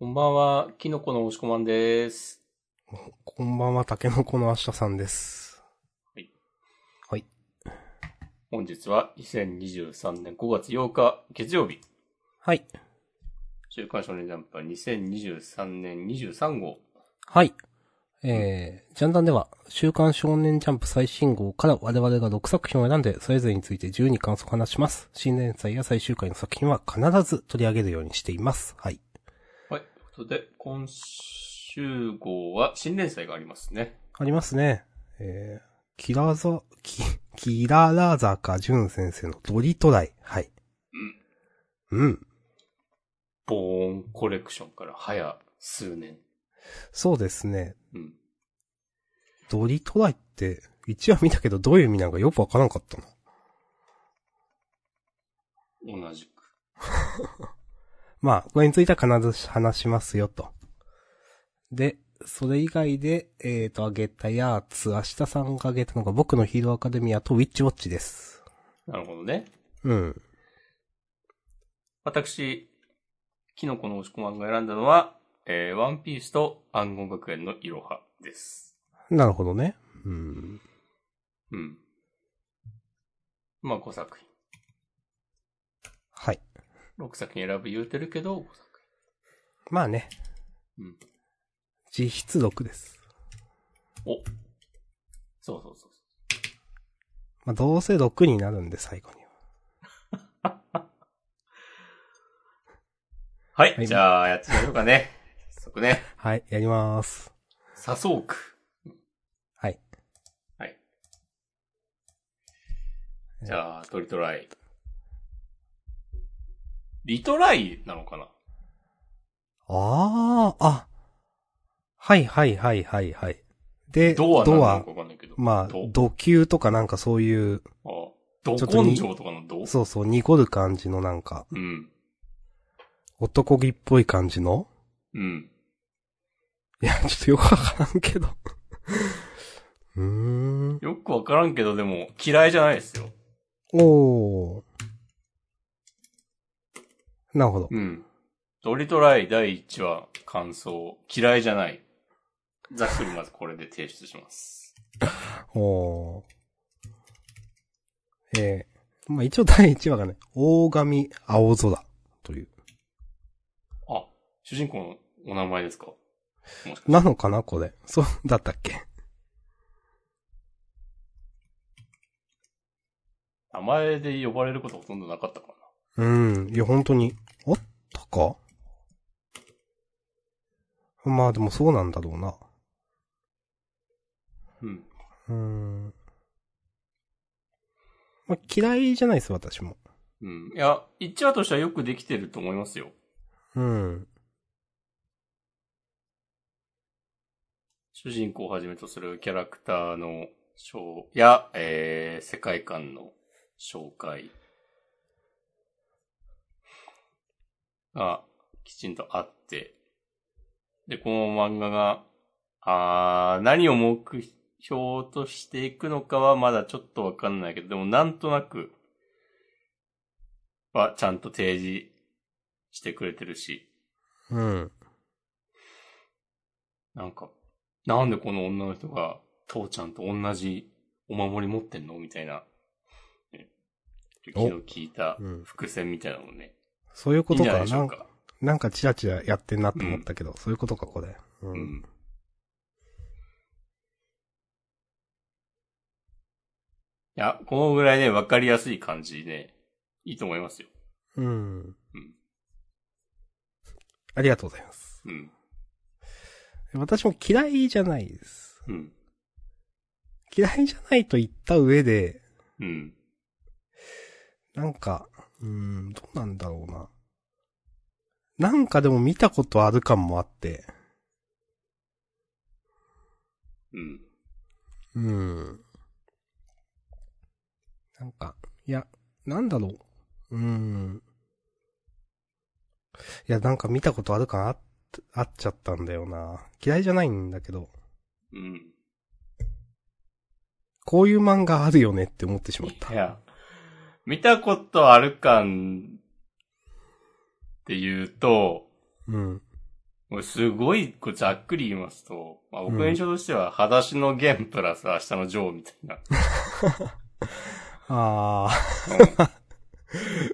こんばんは、キノコの押し込まんです。こんばんは、タケノコの明日さんです。はい。はい。本日は2023年5月8日月曜日、はい。週刊少年ジャンプは2023年23号。はい。えー、ジャンダンでは、週刊少年ジャンプ最新号から我々が6作品を選んで、それぞれについて自由に感想を話します。新連載や最終回の作品は必ず取り上げるようにしています。はい。はい。とで、今週号は新連載がありますね。ありますね。えー、キラザ、キ、キララ坂淳先生のドリトライ。はい。うん。うん。ボーンコレクションから早数年。そうですね。うん。ドリトライって、一話見たけどどういう意味なのかよくわからなかったな。同じく。まあ、これについては必ず話しますよと。で、それ以外で、えっ、と、あげたやつ、明日さんがあげたのが僕のヒーローアカデミアとウィッチウォッチです。なるほどね。うん。私、キノコの押し込まんが選んだのは、えー、ワンピースと暗号学園のいろはです。なるほどね。うん。うん。まあ5作品。はい。6作品選ぶ言うてるけど、5作まあね、品。うん。実質6です。お。そうそうそうそまあ、どうせ6になるんで、最後には。う。はい。はいじゃあ、やってみましょうかね。早速ね。はい、やりまーす。サソーク。はい。はい。じゃあ、トリトライ。リトライなのかな？あー、あ。はいはいはいはいはい。で、ドアなドア。まあ、ド土球とかなんかそういう、あドちょっとに根性とかのド？そうそう、濁る感じのなんか、うん。男気っぽい感じの？うん。いや、ちょっとよくわからんけど。うーん。よくわからんけど、でも、嫌いじゃないですよ。おー。なるほど。うん。ドリトライ第1話、感想、嫌いじゃない。ざっくりまずこれで提出します。おー。えー、まあ一応第1話がね、大神青空という。あ、主人公のお名前ですか？なのかなこれ？そう、だったっけ？名前で呼ばれることほとんどなかったかうん。いや、本当に。あったか？まあでもそうなんだろうな。な。うん。うーん。まあ、嫌いじゃないです、私も。うん。いや、1話としてはよくできてると思いますよ。うん。主人公をはじめとするキャラクターの章や、えー、世界観の紹介がきちんとあって、で、この漫画が、あー何を目標としていくのかはまだちょっとわかんないけど、でもなんとなくはちゃんと提示してくれてるし、うん。なんか、なんでこの女の人が、父ちゃんと同じお守り持ってんの？みたいな。ね昨日聞いたうん伏線みたいなのね。そういうことかなんないでしょうか。なんかチラチラやってんなって思ったけど、そういうことか、これ。う。うんん。いや、このぐらいね、わかりやすい感じで、いいと思いますよ。うん。うん。ありがとうございます。うん。私も嫌いじゃないです。うん。嫌いじゃないと言った上で、うん。なんか、うーん、どうなんだろうな。なんかでも見たことある感もあって、うん。うん。なんか、いや、なんだろう。うーん。いや、なんか見たことある感あっ、あっちゃったんだよな。嫌いじゃないんだけど、うん。こういう漫画あるよねって思ってしまった。いや、見たことある感って言うと、うん。すごい、こうざっくり言いますと、まあ、僕の印象としては、裸足の弦プラス明日のジョーみたいな。あ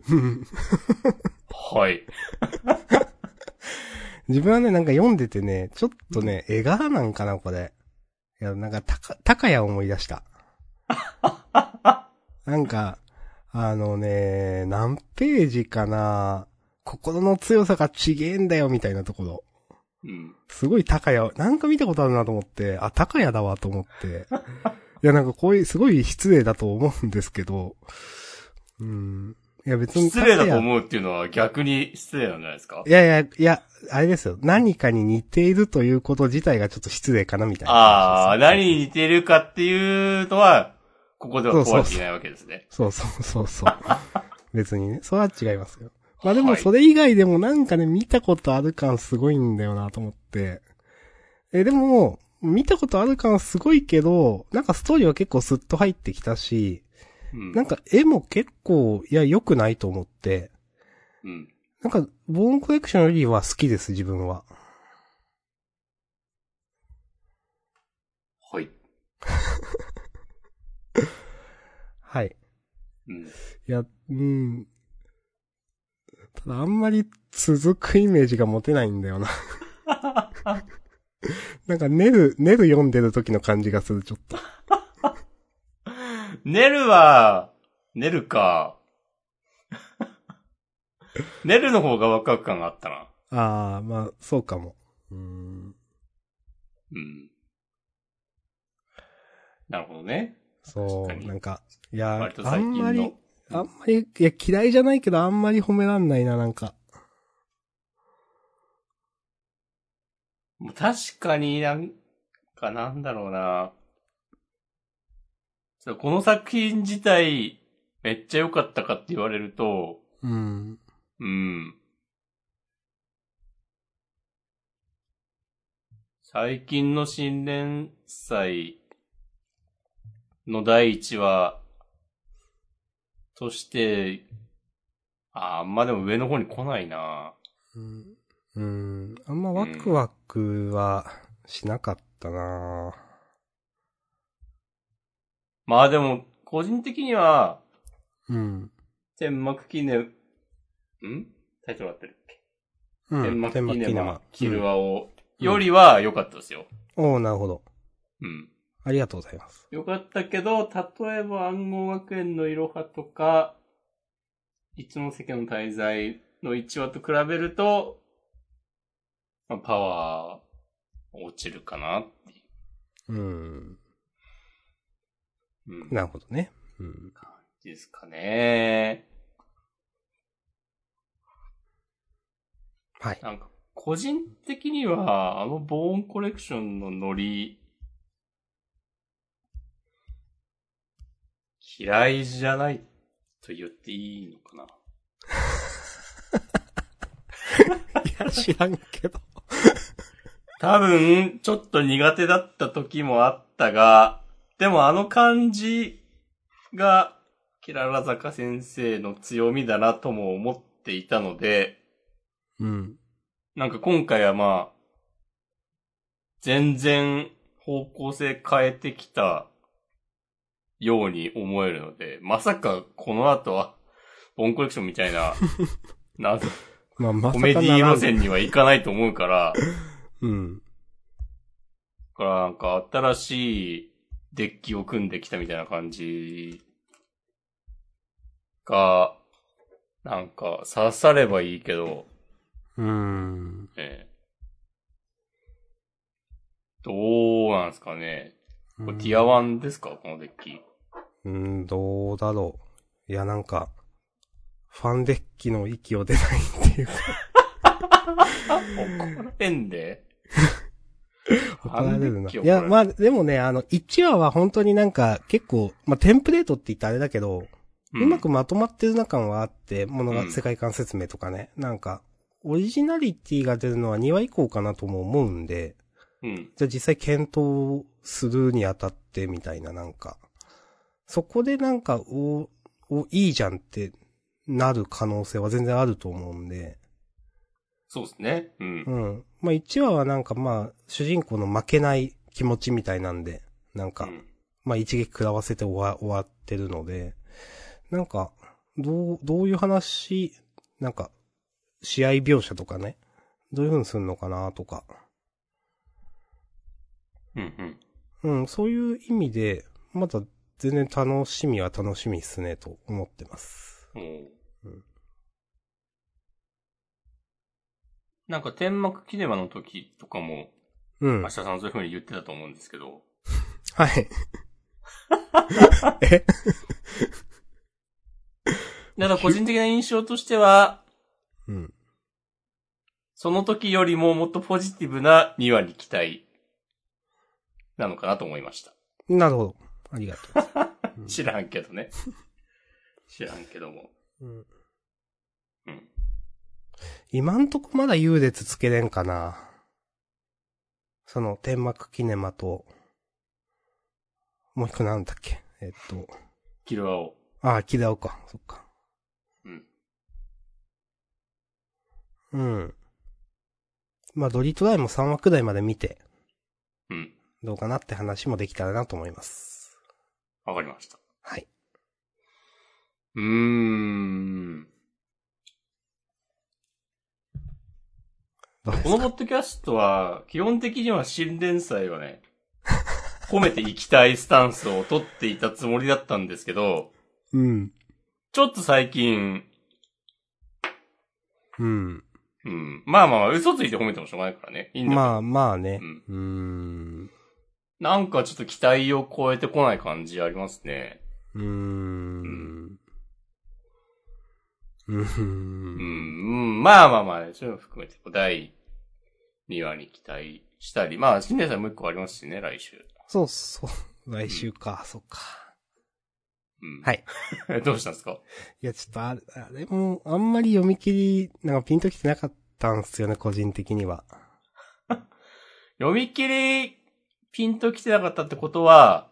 うんー。はい。自分はね、なんか読んでてね、ちょっとね、絵柄なんかな、これ。いや、なんか、たか、高谷を思い出した。なんか、あのね、何ページかな心の強さがちげえんだよ、みたいなところ。うん。すごい高谷、なんか見たことあるなと思って、あ、高谷だわと思って。いや、なんかこういう、すごい失礼だと思うんですけど、うん。いや、別に失礼だとう。思うっていうのは逆に失礼なんじゃないですか？いやいや、いや、あれですよ。何かに似ているということ自体がちょっと失礼かな、みたいなああ。何に似てるかっていうのは、ここでは問われていないわけですね。そうそうそうそう。別にね。それは違いますよ。まあでもはいそれ以外でもなんかね、見たことある感すごいんだよなと思って。え、でも、見たことある感すごいけど、なんかストーリーは結構スッと入ってきたし、うん。なんか絵も結構、いや、良くないと思って、うん。なんか、ボーンコレクションよりは好きです、自分は。はい。はい。うん。いや、うん。ただあんまり続くイメージが持てないんだよな。なんか、ネル、ネル読んでる時の感じがする、ちょっと。ネルは、ネルか。ネルの方がワクワク感があったな。ああ、まあ、そうかも。うーん。うん。なるほどね。そう、なんか、いやあ。んまり、あんまり、いや、嫌いじゃないけど、あんまり褒めらんないな、なんか。確かになんかなんだろうな。この作品自体めっちゃ良かったかって言われると、うん。うん。最近の新連載の第一話として、あんまでも上の方に来ないな。うん。うん。あんまワクワクはしなかったな、まあでも、個人的には、うん。天幕記念、ん？タイトル合ってるっけ、うん。天幕記念はキルは。アを、よりは良かったですよ。うんおーなるほど。うん。ありがとうございます。良かったけど、例えば暗号学園のいろはとか、一ノ関の滞在の1話と比べると、まあ、パワー落ちるかなっていうん。う、うん、なるほどね。うん。ですかね。はい。なんか、個人的には、あのボーンコレクションのノリ、嫌いじゃないと言っていいのかな？いや、知らんけど。多分、ちょっと苦手だった時もあったが、でもあの感じが、キララ坂先生の強みだなとも思っていたので、うん。なんか今回はまあ、全然方向性変えてきたように思えるので、まさかこの後は、ボンコレクションみたいな、なんまあ、まコメディ路線にはいかないと思うから、うん。だからなんか新しいデッキを組んできたみたいな感じが、なんか刺さればいいけど、うん。ええどうなんですかね。これティア1ですか？このデッキ。うん、どうだろう。いや、なんか、ファンデッキの息を出ないっていうか、怒られんで 怒られるな。いや、まあ、でもね、あの、1話は本当になんか結構、まあ、テンプレートって言ったらあれだけど、うまくまとまってるな感はあって、ものが、うん世界観説明とかね。なんか、オリジナリティが出るのは2話以降かなとも思うんで、うん。じゃあ実際検討するにあたってみたいななんか、そこでなんか、お、お、いいじゃんってなる可能性は全然あると思うんで、そうですね。うん。うん。まあ1話はなんかまあ、主人公の負けない気持ちみたいなんで、なんか、うんまあ一撃食らわせて終わ終わってるので、なんか、どう、どういう話、なんか、試合描写とかね、どういう風にするのかなとか、うんうん。うん、そういう意味で、まだ全然楽しみは楽しみっすね、と思ってます。おううんなんか天幕キネマの時とかも、うん。明日さんそういう風に言ってたと思うんですけど、はい。え？ただ個人的な印象としては、うん。その時よりももっとポジティブな2話に期待なのかなと思いました。なるほど。ありがとう ん知らんけどね。知らんけども。う。うん。うん。今んとこまだ優劣つけれんかな。その、天幕キネマと、もう一個なんだっけ？えっと、キルアオ。ああ、キダオか。そっか。うん。うん。まあ、ドリトライも3話くらいまで見て、うん。どうかなって話もできたらなと思います。わかりました。はい。うーん。このポッドキャストは、基本的には新連載をね、込めていきたいスタンスを取っていたつもりだったんですけど、うん。ちょっと最近、うん。うん。まあまあまあ、嘘ついて褒めてもしょうがないからね。いいんだ。まあまあねうん。うーん。なんかちょっと期待を超えてこない感じありますね。うーん。うんん、うん、まあまあまあ、そういうの含めて、第2話に期待したり、まあ、新年祭もう一個ありますしね、来週。そうそう。来週か、そっか。うん。はい。い。どうしたんですか？いや、ちょっとあれ、あれも、あんまり読み切り、なんかピンときてなかったんすよね、個人的には。読み切り、ピンと来てなかったってことは、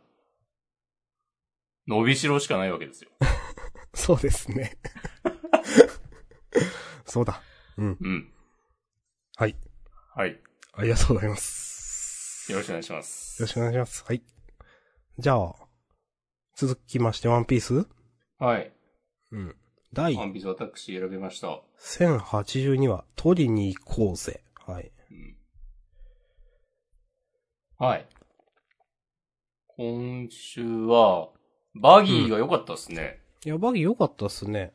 伸びしろしかないわけですよ。そうですね。そうだ。うん。うん。はい。はい。ありがとうございます。よろしくお願いします。よろしくお願いします。はい。じゃあ、続きまして、ワンピース？はい。うん。第ワンピース私選びました。1082話、取りに行こうぜ。はい。うんはい。今週は、バギーが良かったですね。いや、バギー良かったっすね。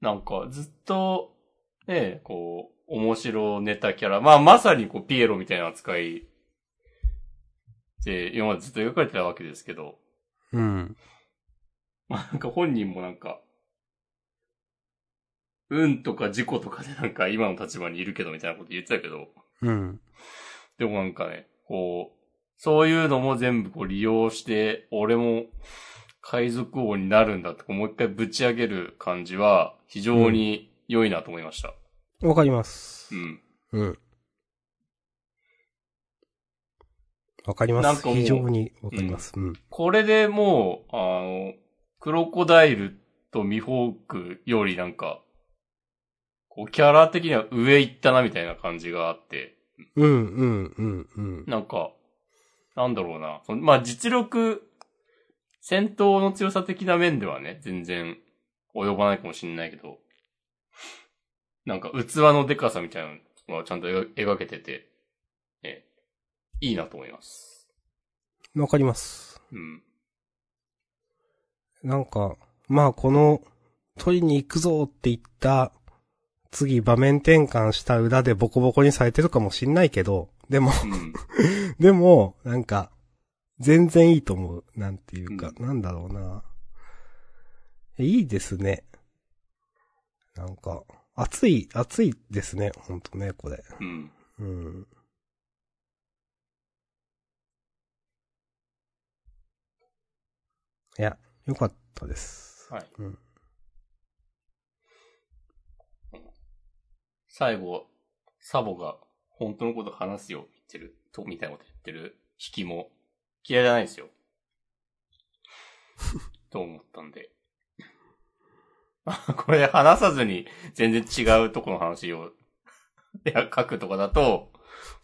なんか、ずっと、ね、こう、面白ネタキャラ。まあ、まさにこう、ピエロみたいな扱いで、今までずっと描かれてたわけですけど、うん。まあ、なんか本人もなんか、運とか事故とかでなんか今の立場にいるけどみたいなこと言ってたけど、うん。でもなんかね、こう、そういうのも全部こう利用して、俺も海賊王になるんだってもう一回ぶち上げる感じは非常に良いなと思いました。わかりますう。ん。うん。わかります。なんかもう非常にわかります。うん。これでもう、あの、クロコダイルとミホークよりなんか、こうキャラ的には上行ったなみたいな感じがあって、うん、うん、うん、うん。なんか、なんだろうな。そのまあ実力、戦闘の強さ的な面ではね、全然及ばないかもしれないけど、なんか器のデカさみたいなのはちゃんと描描けてて、ね、いいなと思います。わかります。うん。なんか、まあこの、取りに行くぞって言った、次場面転換した裏でボコボコにされてるかもしんないけど、でも、うん。でも、なんか、全然いいと思う。なんていうか、うなんだろうな。いいですね。なんか、熱い、熱いですね。ほんとね、これ。うん。うん。いや、よかったです。はい。うん。最後、サボが本当のこと話すよ、言ってる、と、みたいなこと言ってる引きも嫌いじゃないですよ。と思ったんで。あ これ話さずに全然違うとこの話をいや、書くとかだと、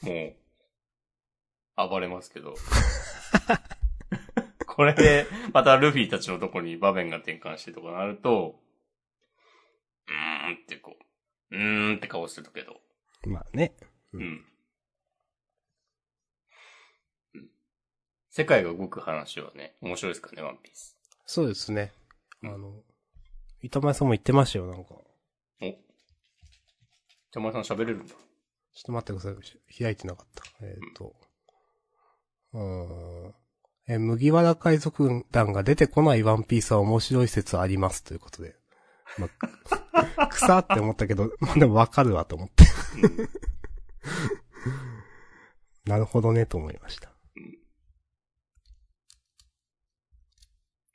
もう、暴れますけど。これで、またルフィたちのとこに場面が転換してとかなると、うーんってこう、うーんって顔してるけど。まあね。うん。うん世界が動く話はね、面白いですからね、ワンピース。そうですね。あうんの、板前さんも言ってましたよ、なんか。お。じゃまさん喋れるんだ。ちょっと待ってください。開いてなかった。えっ、と。うーん。え、麦わら海賊団が出てこないワンピースは面白い説ありますということで。まあ、草って思ったけど、まあでもわかるわと思って。うんなるほどねと思いました。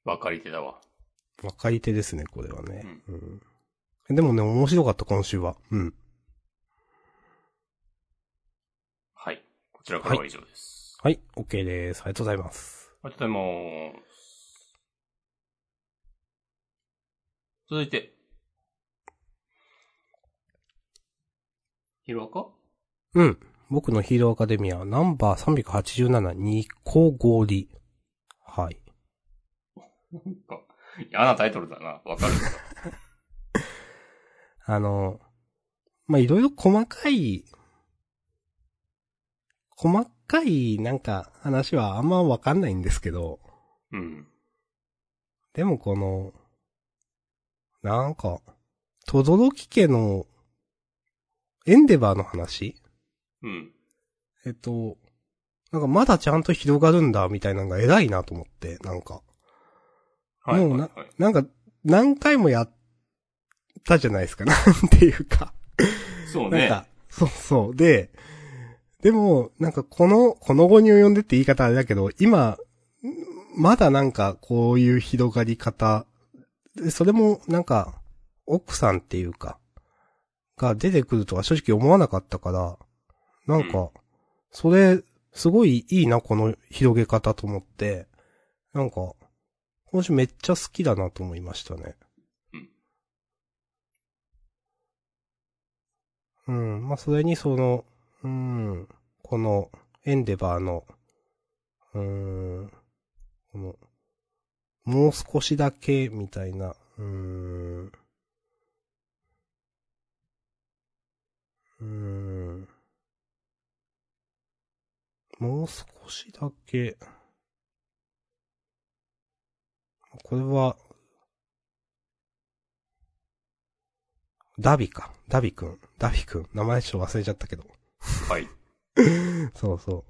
分かり手だわ。わかり手ですね、これはね。うん。でもね、面白かった、今週は。うん。はい。こちらからは以上です。はい、OK です。ありがとうございます。ありがとうございます。続いて。ヒロアカ？うん。僕のヒーローアカデミア、ナンバー387、ニコゴリ。はい。なんか、嫌なタイトルだな。わかる。あの、まあ、いろいろ細かい、細かいなんか話はあんまわかんないんですけど、うん。でもこの、なんか、とどろき家の、エンデバーの話？うん。えっと、なんかまだちゃんと広がるんだみたいなのが偉いなと思って、なんか。はい。もうなはいはいなんか、何回もやったじゃないですか。なんていうか。そうね。なんか、そうそう。で、でも、なんかこの、この後に及んでって言い方あれだけど、今、まだなんかこういう広がり方、でそれもなんか、奥さんっていうか、が出てくるとは正直思わなかったから、なんか、それ、すごいいいな、この広げ方と思って、なんか、今週めっちゃ好きだなと思いましたね。うん。まあ、それにその、うん、この、エンデバーの、うーん、この、もう少しだけ、みたいな、うーん、うーん、もう少しだけ、これは、ダビか。ダビくん。ダビくん。名前ちょっと忘れちゃったけど。はい。そうそ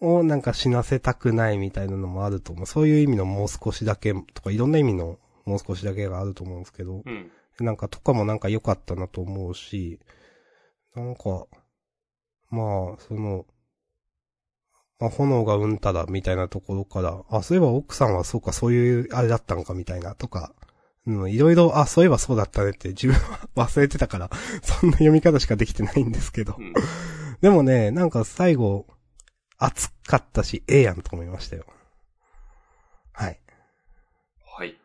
う。をなんか死なせたくないみたいなのもあると思う。そういう意味のもう少しだけとかいろんな意味のもう少しだけがあると思うんですけど、うん。なんかとかもなんか良かったなと思うし、なんか、まあ、その、まあ、炎がうんたらみたいなところから、あ、そういえば奥さんはそうか、そういうあれだったのかみたいなとか、うん、いろいろ、あ、そういえばそうだったねって自分は忘れてたから、そんな読み方しかできてないんですけどう。ん。でもね、なんか最後、熱かったし、ええやんと思いましたよ。はい。はい。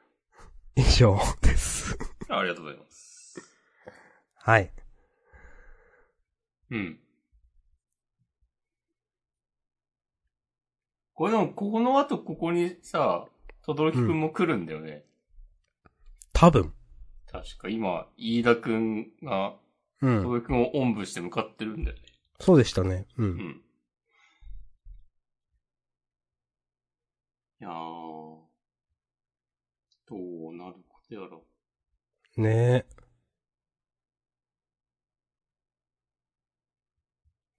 以上です。ありがとうございます。はい。うん。これでも、ここの後ここにさ、とどろきくんも来るんだよね。多分。確か今、飯田くんが、うん。とどろきくんをおんぶして向かってるんだよね。そうでしたね。う。うんん。いやー、どうなることやら。ねえ。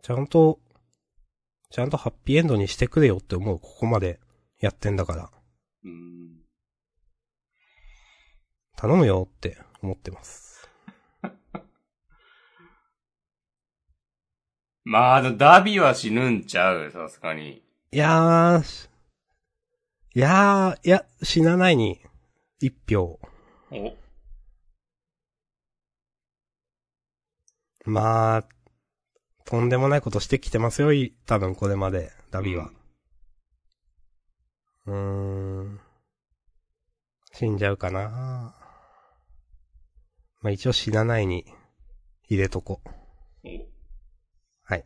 ちゃんと、ちゃんとハッピーエンドにしてくれよって思う。ここまでやってんだから。うーん。頼むよって思ってます。まあ、ダビは死ぬんちゃう、さすがに。いやーし、いやー、いや、死なないに、一票。お、まあ、とんでもないことしてきてますよ、い多分これまで、ダビは。うーん。死んじゃうかなまあ一応死なないに入れとこ。お、はい。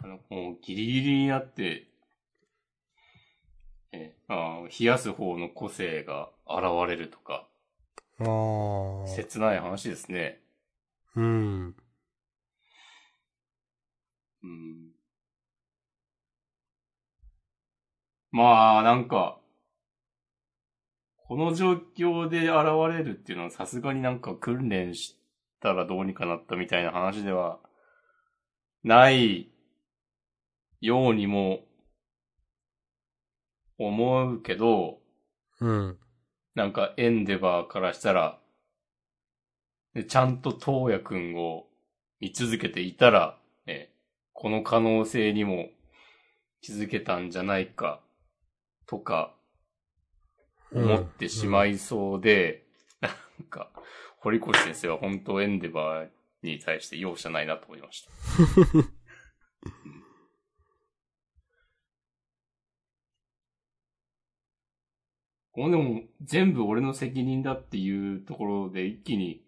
あの、もうギリギリになって、えあー冷やす方の個性が現れるとか、あー。切ない話ですね。うん。うん。まあ、なんか、この状況で現れるっていうのはさすがになんか訓練したらどうにかなったみたいな話ではないようにも思うけど、うん。なんかエンデバーからしたら、でちゃんと東也くんを見続けていたら、ね、この可能性にも気づけたんじゃないか、とか、思ってしまいそうで、なんか、堀越先生は本当エンデバーに対して容赦ないなと思いました。うん これでも全部俺の責任だっていうところで一気に、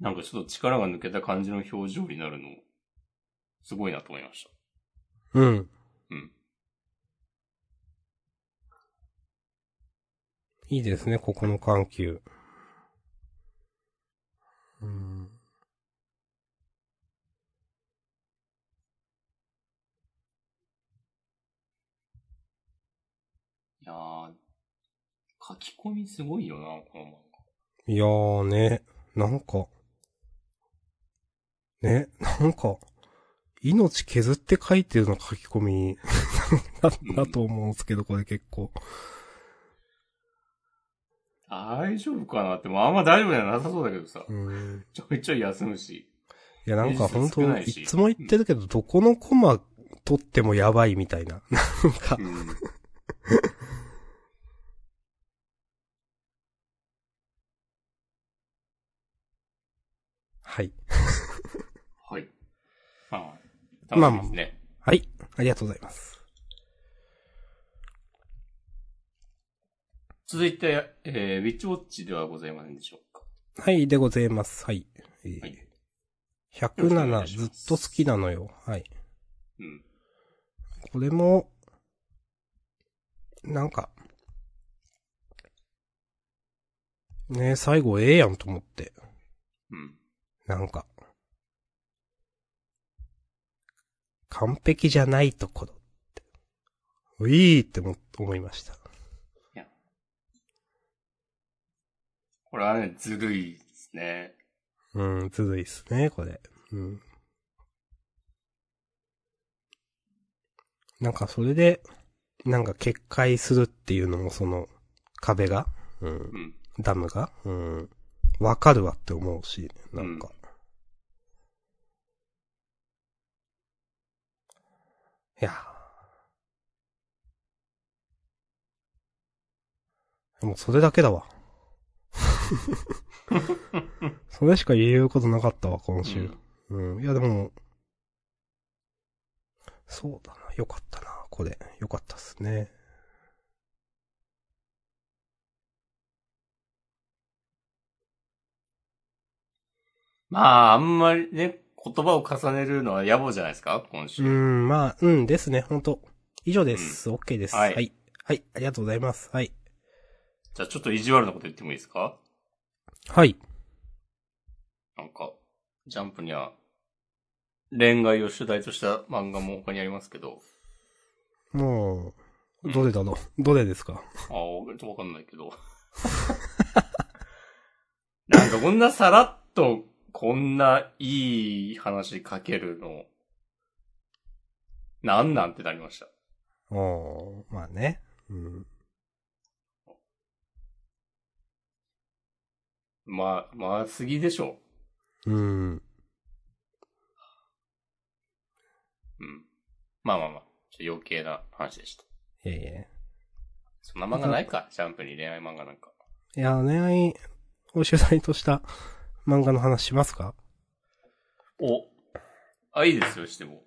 なんかちょっと力が抜けた感じの表情になるの、すごいなと思いました。うん。うん。いいですね、ここの緩急。うん。いやー、書き込みすごいよな、この漫いやーね、なんか、ね、なんか、命削って書いてるの書き込み だだと思うんですけど、これ結構。画。大丈夫かなって、もうあんま大丈夫じゃなさそうだけどさ。うん。ちょいちょい休むし。いや、なんか本当いつも言ってるけど、どこのコマ取ってもやばいみたいな。なんかう、ん。はい。はい。まあ、楽しみですね。はい。ありがとうございます。続いて、えー、ウィッチウォッチではございませんでしょうか？はい、でございます。はい。えーはい107よろしくお願いしずっと好きなのよ。はい。うん。これも、なんか、ね最後ええやんと思って。うん。なんか、完璧じゃないところって。ういーっても思いました。これはね、ずるいですね。うん、ずるいっすね、これ。うん。なんかそれで、なんか決壊するっていうのもその、壁が、うん、うん。ダムが、うん、わかるわって思うし、なんか。いやー。もうそれだけだわ。それしか言えることなかったわ、今週。うん。いや、でも、そうだな。よかったな。これ。よかったっすね。まあ、あんまりね、言葉を重ねるのは野暮じゃないですか？今週。うん、まあ、うんですね。本当以上です。OK です。ははいい。はい。ありがとうございます。はい。じゃあちょっと意地悪なこと言ってもいいですか？はい。なんか、ジャンプには、恋愛を主題とした漫画も他にありますけど、もう、どれだろう？どれですか？ああ、わかんないけど。なんかこんなさらっと、こんないい話書けるの、なんなんてなりました。おー、まあね。うん。まあ、まあ、すぎでしょうん。う。うん。まあまあまあ、ちょ余計な話でした。いやいや。そんな漫画ないか、ジャンプに恋愛漫画なんか。いや、恋愛を主題とした漫画の話しますか？お。あ、いいですよ、しても。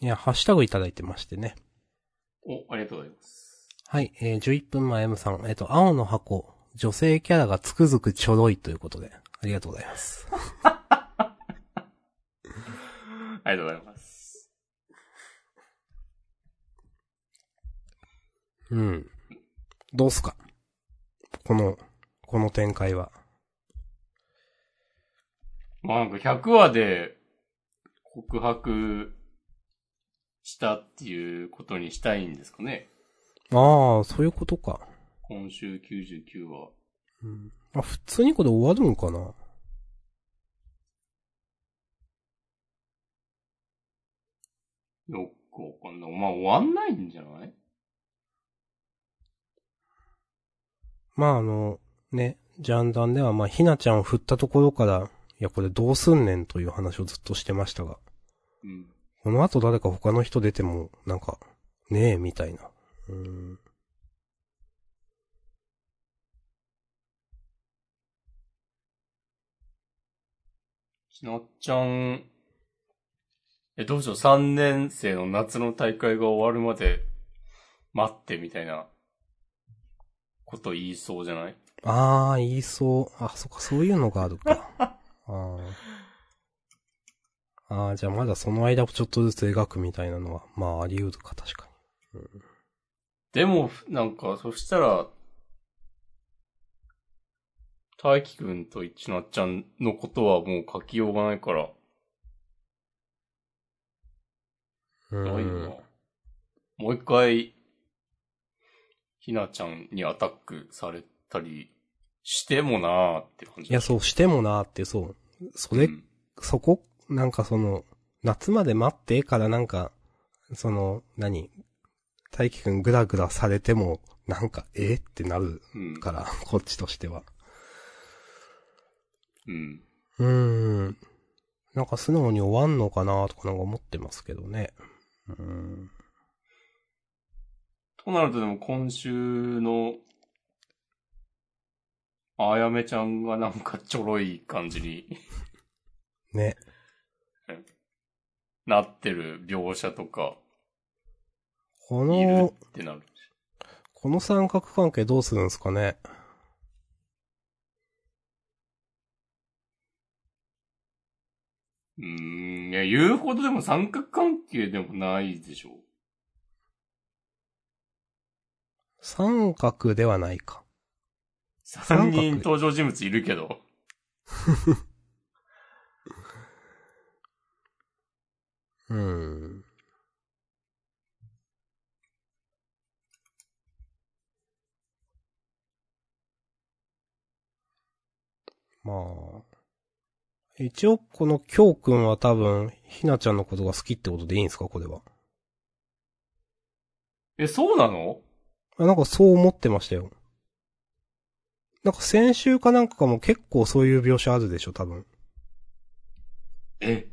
いや、ハッシュタグいただいてましてね。お、ありがとうございます。はい、えー、11分前 M さん。えっ、と、青の箱、女性キャラがつくづくちょろいということで、ありがとうございます。ありがとうございます。うん。どうすか？この、この展開は。まあなんか100話で告白したっていうことにしたいんですかね。ああ、そういうことか。今週99話。うん。あ、普通にこれ終わるんかな？よくわかんない。まあ終わんないんじゃない？まああの、ね、ジャンダンではまあひなちゃんを振ったところから、いやこれどうすんねんという話をずっとしてましたが、うん。この後誰か他の人出ても、なんか、ねえ、みたいな。うん。ひなっちゃん、え、どうしよう、3年生の夏の大会が終わるまで待ってみたいなこと言いそうじゃない？ああ、言いそう。あ、そっか、そういうのがあるか。ああ。ああ、じゃあまだその間をちょっとずつ描くみたいなのは、まああり得るか、確かでも、なんか、そしたら、大輝くんと一なっちゃんのことはもう書きようがないから、に。ないよな。もう一回、ひなちゃんにアタックされたりしてもなーって感じ。いや、そうしてもなーって、そう。それ、うんそこ、なんかその、夏まで待ってからなんか、その、何？大輝くんグラグラされても、なんか、えってなるうん。から、こっちとしては。うん。うーん。なんか素直に終わんのかなとかなんか思ってますけどね。うーん。となるとでも今週の、あやめちゃんがなんかちょろい感じにね。なってる描写とか、こいるの、ってなる。この三角関係どうするんですかね？うーん、いや、言うほどでも三角関係でもないでしょ。三角ではないか。三人登場人物いるけど。うーん。まあ。一応、この京くんは多分、ひなちゃんのことが好きってことでいいんですか？これは。え、そうなの？あなんかそう思ってましたよ。なんか先週かなんかかも結構そういう描写あるでしょ、多分。え、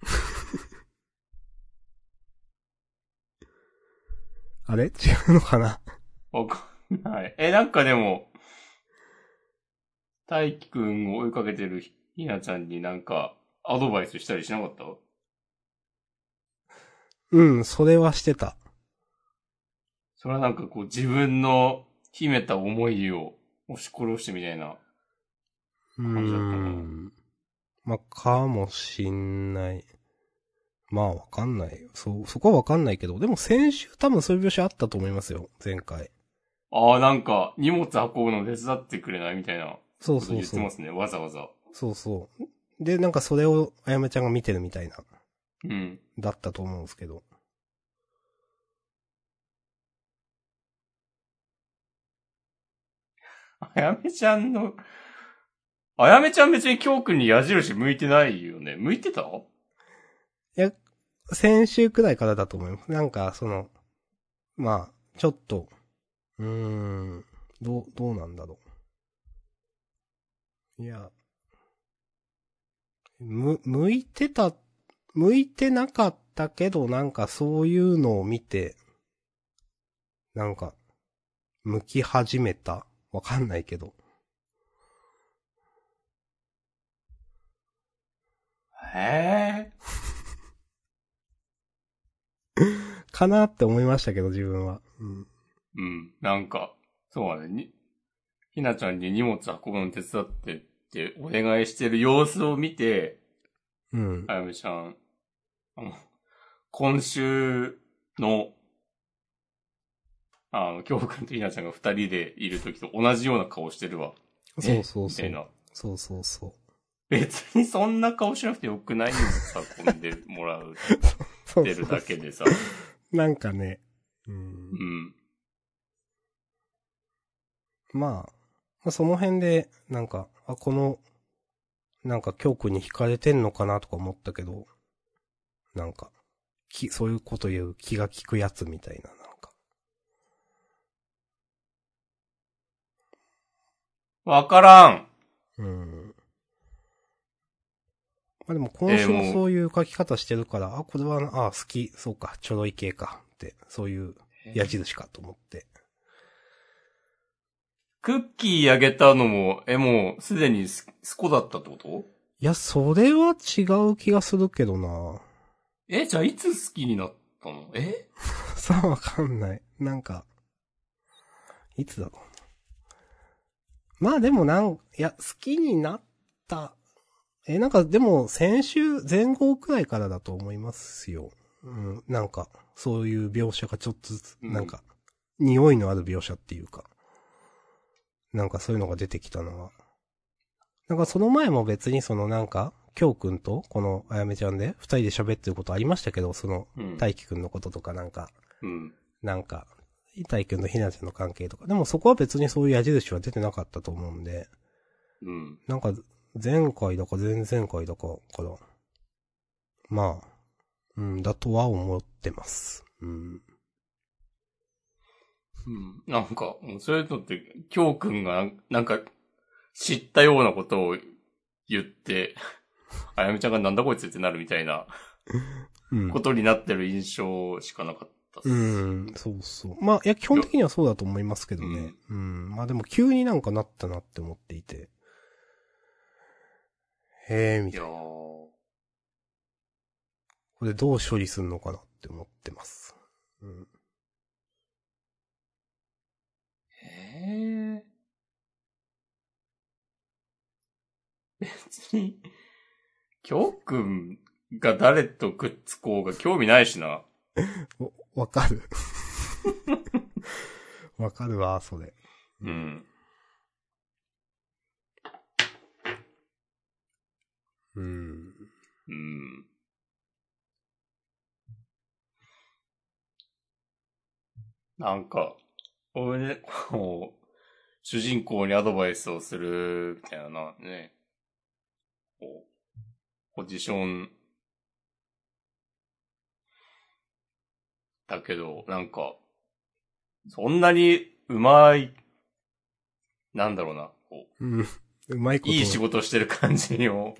あれ？違うのかな？わかんない。え、なんかでも、大輝くんを追いかけてるひなちゃんになんか、アドバイスしたりしなかった？うん、それはしてた。それはなんかこう自分の秘めた思いを押し殺してみたいな。感じだったかん。まあ、かもしんない。まあ、わかんない。そう、そこはわかんないけど、でも先週多分そういう描写あったと思いますよ、前回。ああ、なんか荷物運ぶの手伝ってくれないみたいなそうそうそう言ってま。すね、わざわざ。そうそう。で、なんかそれをあやめちゃんが見てるみたいな、うん。だったと思うんですけど。あやめちゃんの、あやめちゃん別に京くんに矢印向いてないよね。向いてた？いや、先週くらいからだと思います。なんか、その、まあ、ちょっと、うーん、どう、どうなんだろう。いや、む、向いてた、向いてなかったけど、なんかそういうのを見て、なんか、向き始めたわかんないけど。へえ。かなって思いましたけど、自分は。うん。うん。なんか、そうだね。にひなちゃんに荷物運ぶの手伝ってってお願いしてる様子を見て、うん。あやめちゃん、あの、今週の、あの、京くんとひなちゃんが二人でいる時と同じような顔してるわ。そうそうそう。みたいな。そうそうそう。別にそんな顔しなくてよくないんですか運んでもらうってるそうそうだけでさ。なんかね、うんう。ん。まあ、まあ、その辺で、なんか、あ、この、なんか、教訓に惹かれてんのかなとか思ったけど、なんか、き、そういうこと言う気が利くやつみたいな、なんか。わからん。うん。まあでも、今週えーもそういう書き方してるから、あ、これはな、あ、好き、そうか、ちょろい系か、って、そういう矢印かと思って。クッキーあげたのも、え、もうすでにすスコだったってこと？いや、それは違う気がするけどなえ、じゃあいつ好きになったの？え？さあ、わかんない。なんか、いつだろうな。まあでもなん、いや、好きになった。え、なんかでも先週前後くらいからだと思いますよ。うん、なんか、そういう描写がちょっとずつ、うんなんか、匂いのある描写っていうか、なんかそういうのが出てきたのは。なんかその前も別にそのなんか、京くんとこのあやめちゃんで二人で喋ってることありましたけど、その、うん。大輝くんのこととかなんか、うん。なんか、大輝くんとひなちゃんの関係とか。でもそこは別にそういう矢印は出てなかったと思うんで、うん。なんか、前回だか前々回だかから、まあ、うん、だとは思ってます。うん。うん。なんか、そういうのって、京くんが、なんか、知ったようなことを言って、あやめちゃんがなんだこいつってなるみたいなうんこ。とになってる印象しかなかったっす。うん、そうそう。まあ、いや、基本的にはそうだと思いますけどね。うん。まあでも急になんかなったなって思っていて。へえ、みたいな。これどう処理すんのかなって思ってます。うん。へえ。別に、京くんが誰とくっつこうが興味ないしな。わかる。わかるわ、それ。うん。うん。うん。なんか、俺ね、こう、主人公にアドバイスをする、みたいな、ね。こう、ポジション、だけど、なんか、そんなにうまい、なんだろうな、こう、うん。うまいこと。いい仕事してる感じを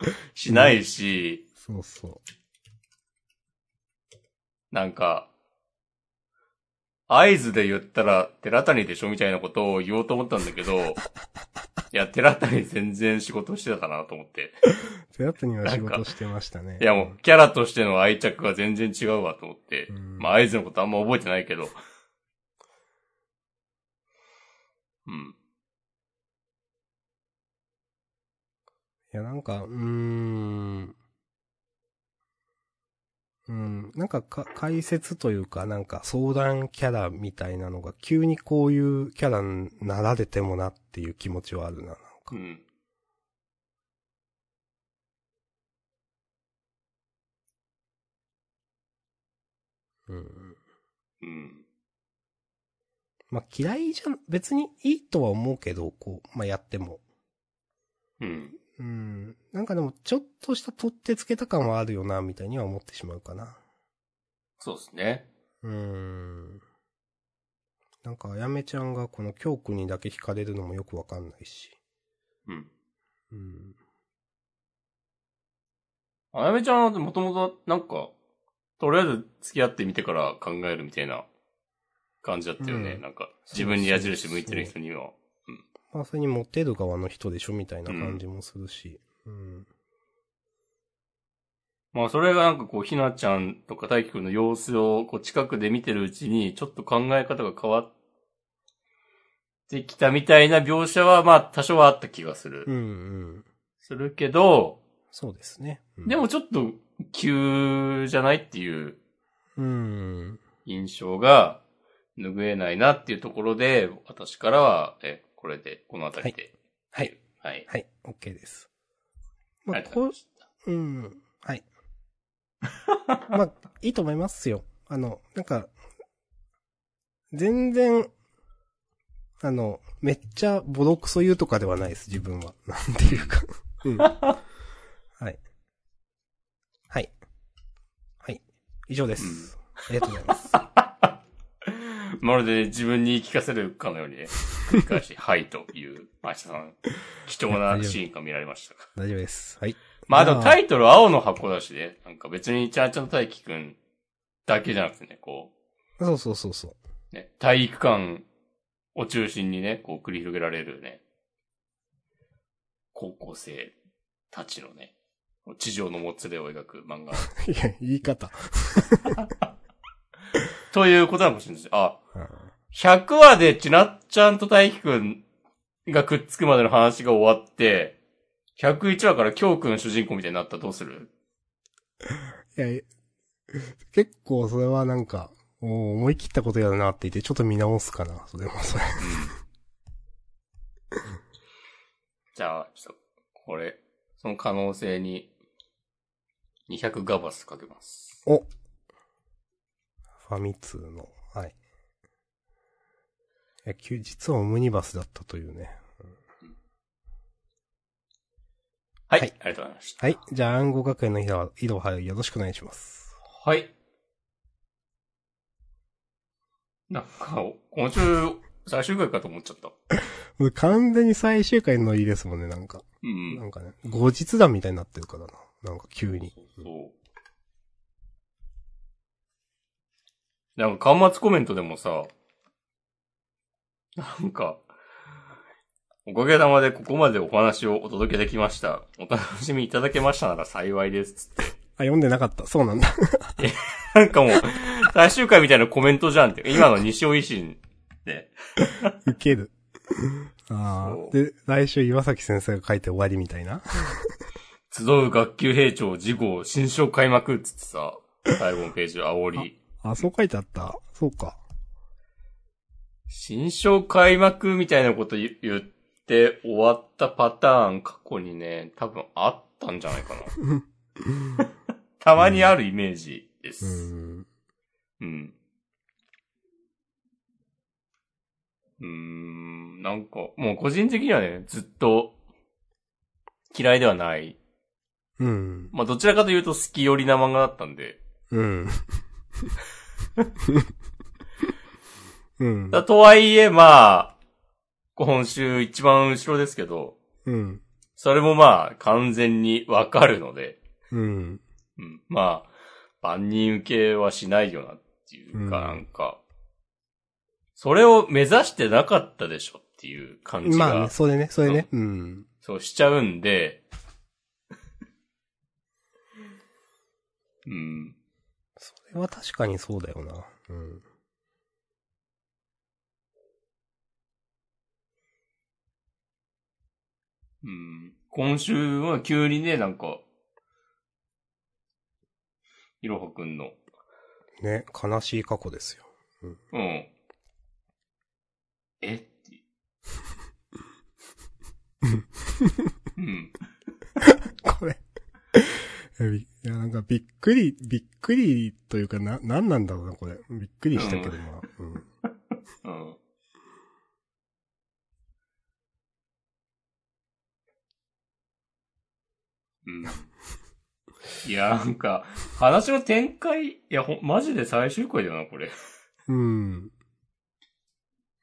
しないし、そうそなんか、合図で言ったら、寺谷でしょみたいなことを言おうと思ったんだけど、いや、寺谷全然仕事してたかなと思って。う。テアトには仕事してましたね。いやもう、キャラとしての愛着が全然違うわと思って。うんまあ、合図のことあんま覚えてないけど。うん。いや、なんか、うーん。うん、なんかか、解説というか、なんか相談キャラみたいなのが、急にこういうキャラになられてもなっていう気持ちはあるな、なんかう。ん。うん。うん。まあ、嫌いじゃ、別にいいとは思うけど、こう、まあ、やっても。うん。うん。なんかでも、ちょっとした取ってつけた感はあるよな、みたいには思ってしまうかな。そうですね。うーん。なんか、あやめちゃんがこの京くんにだけ惹かれるのもよくわかんないし。うん。うん。あやめちゃんはもともとなんか、とりあえず付き合ってみてから考えるみたいな感じだったよね。うんなんか、自分に矢印向いてる人には。まあ、それにモテる側の人でしょみたいな感じもするし。うん。まあそれがなんかこう、ひなちゃんとか大輝くんの様子をこう近くで見てるうちに、ちょっと考え方が変わってきたみたいな描写は、まあ、多少はあった気がする。うんうん。するけど、そうですね。うんで、もちょっと、急じゃないっていううん。印象が拭えないなっていうところで、私からは、え、これで、このあたりで。はい。はい。はい、OK です。あまあ、こううん。はい。まあ、いいと思いますよ。あの、なんか、全然、あの、めっちゃボロクソ言うとかではないです、自分は。なんていうか。うん。はい。はい。はい。以上です。ありがとうございます。た。まるで自分に言い聞かせるかのようにね、繰り返し、はいという、マシさん、貴重なシーンが見られました。大丈夫です。はい。まあ、あタイトル青の箱だしね、なんか別にちゃんちゃんと大輝くんだけじゃなくてね、こそうそうそうそう。う、ね、体育館を中心にね、こう繰り広げられるね、高校生たちのね、地上のもつれを描く漫画。いや、言い方。ということなのかもしれないです。あ、うん100話でちなっちゃんと大輝くんがくっつくまでの話が終わって、101話から京くん主人公みたいになったらどうする？いや、結構それはなんか、思い切ったことやるなって言って、ちょっと見直すかな。それもそれ。じゃあ、ちょっと、これ、その可能性に、200ガバスかけます。おファミ通の、はい。実はオムニバスだったというね。はい、はいありがとうございました。はい。じゃあ、暗号学園の井戸井戸はよろしくお願いします。はい。なんか、今週、最終回かと思っちゃった。完全に最終回のいいですもんね、なんか。うん。なんかね、後日談みたいになってるからな。なんか急に。そう。なんか、端末コメントでもさ、なんか、おかげさまでここまでお話をお届けできました。お楽しみいただけましたなら幸いです。つって。あ、読んでなかった。そうなんだ。なんかもう、最終回みたいなコメントじゃんって。今の西尾維新で。ウケる。ああ。で、来週岩崎先生が書いて終わりみたいな。集う学級兵長次号新章開幕っつってさ、最後のページ煽り。あ、そう書いてあった。そうか。新章開幕みたいなこと言言って終わったパターン過去にね、多分あったんじゃないかな。たまにあるイメージでうす。ん。うん。うーん、なんか、もう個人的にはね、ずっと嫌いではない。うん。まあどちらかというと好き寄りな漫画だったんで。うん。うん。だとはいえ、まあ、今週一番後ろですけど、うん。それもまあ完全にわかるので、うん。うん、まあ、万人受けはしないよなっていうか、うんなんか、それを目指してなかったでしょっていう感じが、まあね、それね、それね。うん。そうしちゃうんで、うん、それは確かにそうだよな。うん。うん。今週は急にね、なんか、いろはくんの、ね、悲しい過去ですよ。うん。え？っていう。うん。これ。びいや、なんかびっくり、びっくりというかな、なんなんだろうな、これ。びっくりしたけど、まあ。うん。うん。うん。いや、なんか、話の展開、いや、ほ、マジで最終回だよな、これ。うん。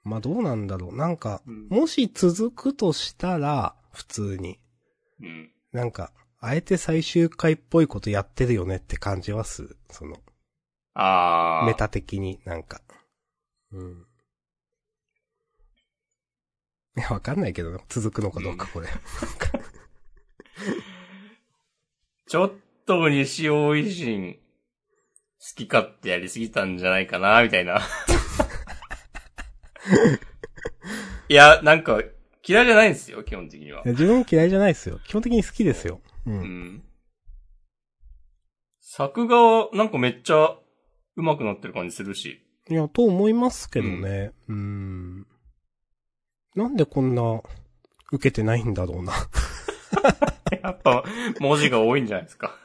まあどうなんだろう。なんか、うんもし続くとしたら、普通に。うん。なんか、あえて最終回っぽいことやってるよねって感じはする。その、あー。メタ的になんか。うん。いや、わかんないけどな、続くのかどうか、これ。ちょっと西尾維新、好き勝手やりすぎたんじゃないかな、みたいな。い いや、なんか、嫌いじゃないんですよ、基本的には。自分嫌いじゃないですよ。基本的に好きですよ。う。うんん。作画は、なんかめっちゃ、上手くなってる感じするし。いや、と思いますけどね。うん。なんでこんな、受けてないんだろうな。やっぱ、文字が多いんじゃないですか。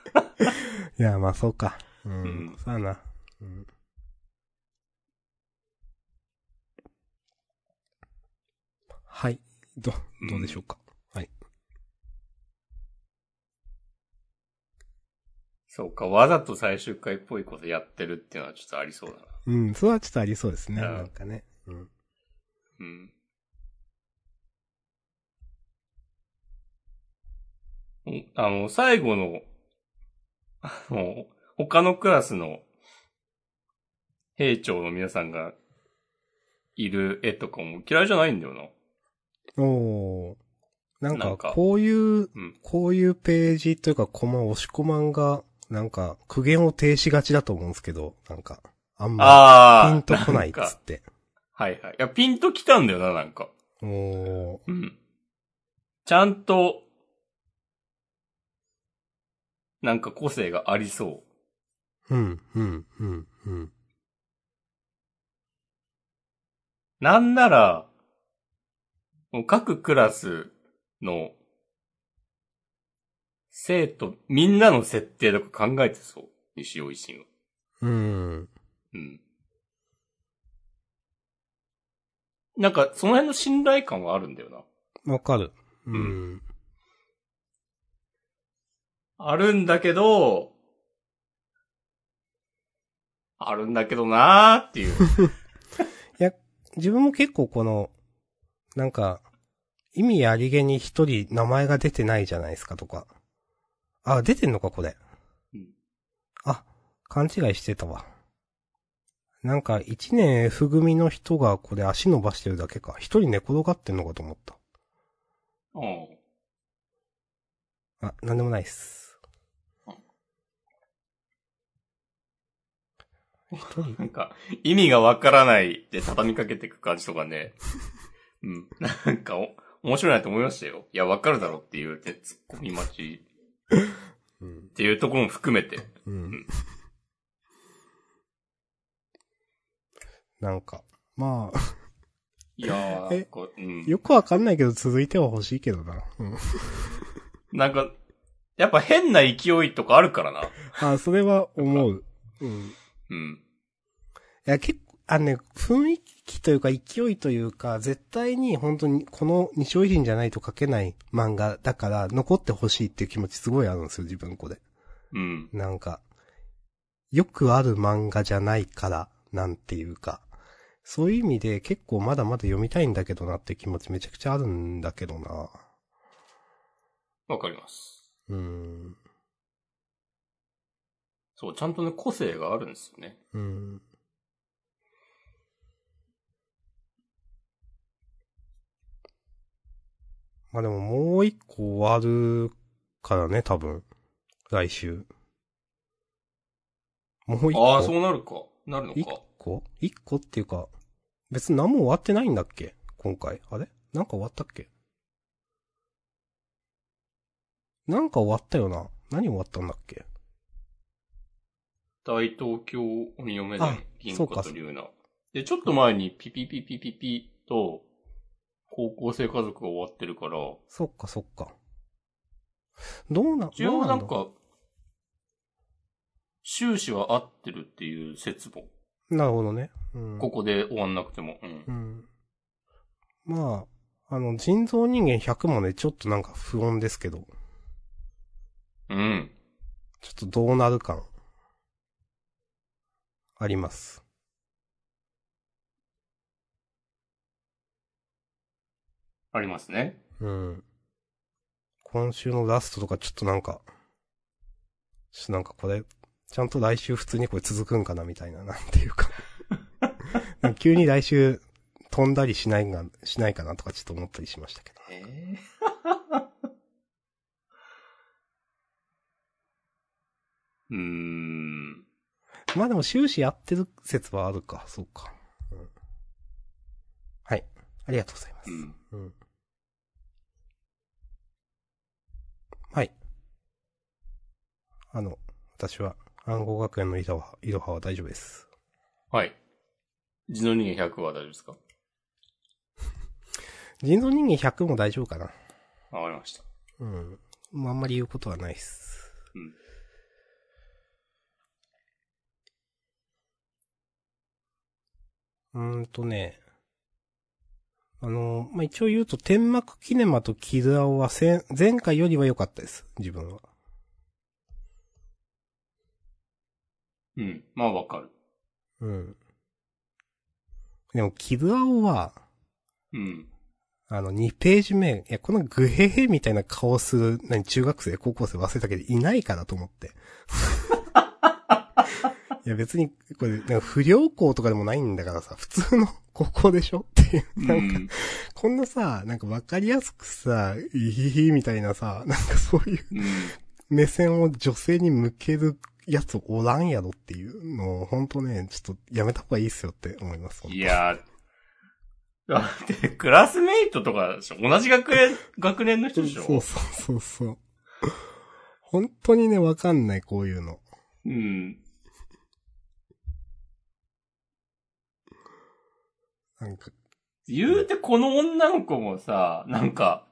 いや、まあそうか。うん。うんそうやな。うん。はい。ど、どうでしょうか？はい。そうか、わざと最終回っぽいことやってるっていうのはちょっとありそうだな。うん、それはちょっとありそうですね。うんなんかね。うん。うん。うんあの、最後の、あの、他のクラスの兵長の皆さんがいる絵とかも嫌いじゃないんだよな。おー。なんか、こういう、うん。こういうページというか、コマ、押し込まんが、なんか、苦言を呈しがちだと思うんですけど、なんか、あんま。ピンとこないっつって。はいはい。いや、ピンときたんだよな、なんか。おー。うん。ちゃんと、なんか個性がありそう。うん、うん、うん、うん。なんなら、もう各クラスの生徒、みんなの設定とか考えてそう。西尾維新は。うん。うん。なんか、その辺の信頼感はあるんだよな。わかる。うん。あるんだけど、あるんだけどなーっていう。自分も結構この、なんか、意味ありげに一人名前が出てないじゃないですかとか。あ、出てんのかこれ。うんあ、勘違いしてたわ。なんか、一年 F 組の人がこれ足伸ばしてるだけか。一人寝転がってんのかと思った。うん。あ、なんでもないっす。一人？なんか、意味がわからないで畳みかけていく感じとかね。うん。なんかお、面白いなと思いましたよ。いや、わかるだろっていう、ね、ツッコミ待ちうんっ。ていうところも含めて。うん。なんか、まあ、いやー、うん。よくわかんないけど続いては欲しいけどな。うん。なんか、やっぱ変な勢いとかあるからな。あ、それは思う。うん。うん。いや、結構、あのね、雰囲気というか勢いというか、絶対に本当にこの二商品じゃないと書けない漫画だから残ってほしいっていう気持ちすごいあるんですよ、自分これ。うん。なんか、よくある漫画じゃないから、なんていうか。そういう意味で結構まだまだ読みたいんだけどなっていう気持ちめちゃくちゃあるんだけどな。わかります。うーん。そう、ちゃんとね、個性があるんですよね。うん。まあでももう一個終わるからね、多分。来週。もう一個。ああ、そうなるか。なるの一か。個？一個っていうか、別に何も終わってないんだっけ？今回。あれ？なんか終わったっけ？なんか終わったよな。何終わったんだっけ？大東京鬼嫁あ伝銀そうか河と龍ナ。で、ちょっと前にピピピピピピと、高校生家族が終わってるから、そっかそっか。どうな、一応なんか、終始は合ってるっていう説も、なるほどね。うん。ここで終わんなくても。うんう。ん。まあ、あの、人造人間100もね、ちょっとなんか不穏ですけど、うん。ちょっとどうなる感、あります。ありますね。うん。今週のラストとかちょっとなんか、ちょっとなんかこれ、ちゃんと来週普通にこれ続くんかなみたいな、なんていうか。急に来週飛んだりしないが、しないかなとかちょっと思ったりしましたけど。ええ うーん。まあでも終始やってる説はあるか、そうか。うんはい。ありがとうございます。うん。うん。はい。あの、私は暗号学園のいろは、いろはは大丈夫です。はい。人造人間100は大丈夫ですか？人造人間100も大丈夫かなわかりました。うん。もうあんまり言うことはないっす。うん。うーんとね。あの、まあ、一応言うと、天幕キネマとキルアオは前回よりは良かったです。自分は。うん。まあわかる。うん。でも、キルアオは、うん。あの、2ページ目、いや、このグヘヘみたいな顔する、何、中学生、高校生忘れたけど、いないからと思って。いや、別に、これ、なんか不良校とかでもないんだからさ、普通の 高校でしょっていう。うなんか、ん。こんなさ、なんかわかりやすくさ、イヒヒみたいなさ、なんかそういううん。目線を女性に向けるやつおらんやろっていうのを、ほんとね、ちょっとやめた方がいいっすよって思います。いやー。だって、クラスメイトとかでしょ同じ学園、学年の人でしょそうそうそうそう。本当にね、わかんない、こういうの。うん。なんか、言うてこの女の子もさ、なんか、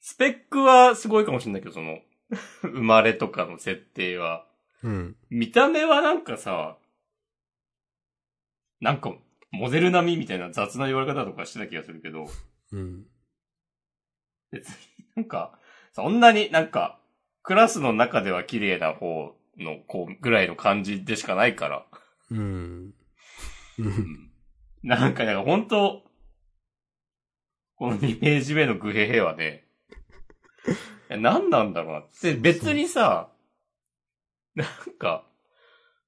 スペックはすごいかもしれないけど、その、生まれとかの設定は。うん。見た目はなんかさ、なんか、モデル並みみたいな雑な言われ方とかしてた気がするけど、うん。別になんか、そんなになんか、クラスの中では綺麗な方の子ぐらいの感じでしかないから。うん。う。うんん なんか、なんか本当この2ページ目のグヘヘはね、いや何なんだろうなって、別にさ、なんか、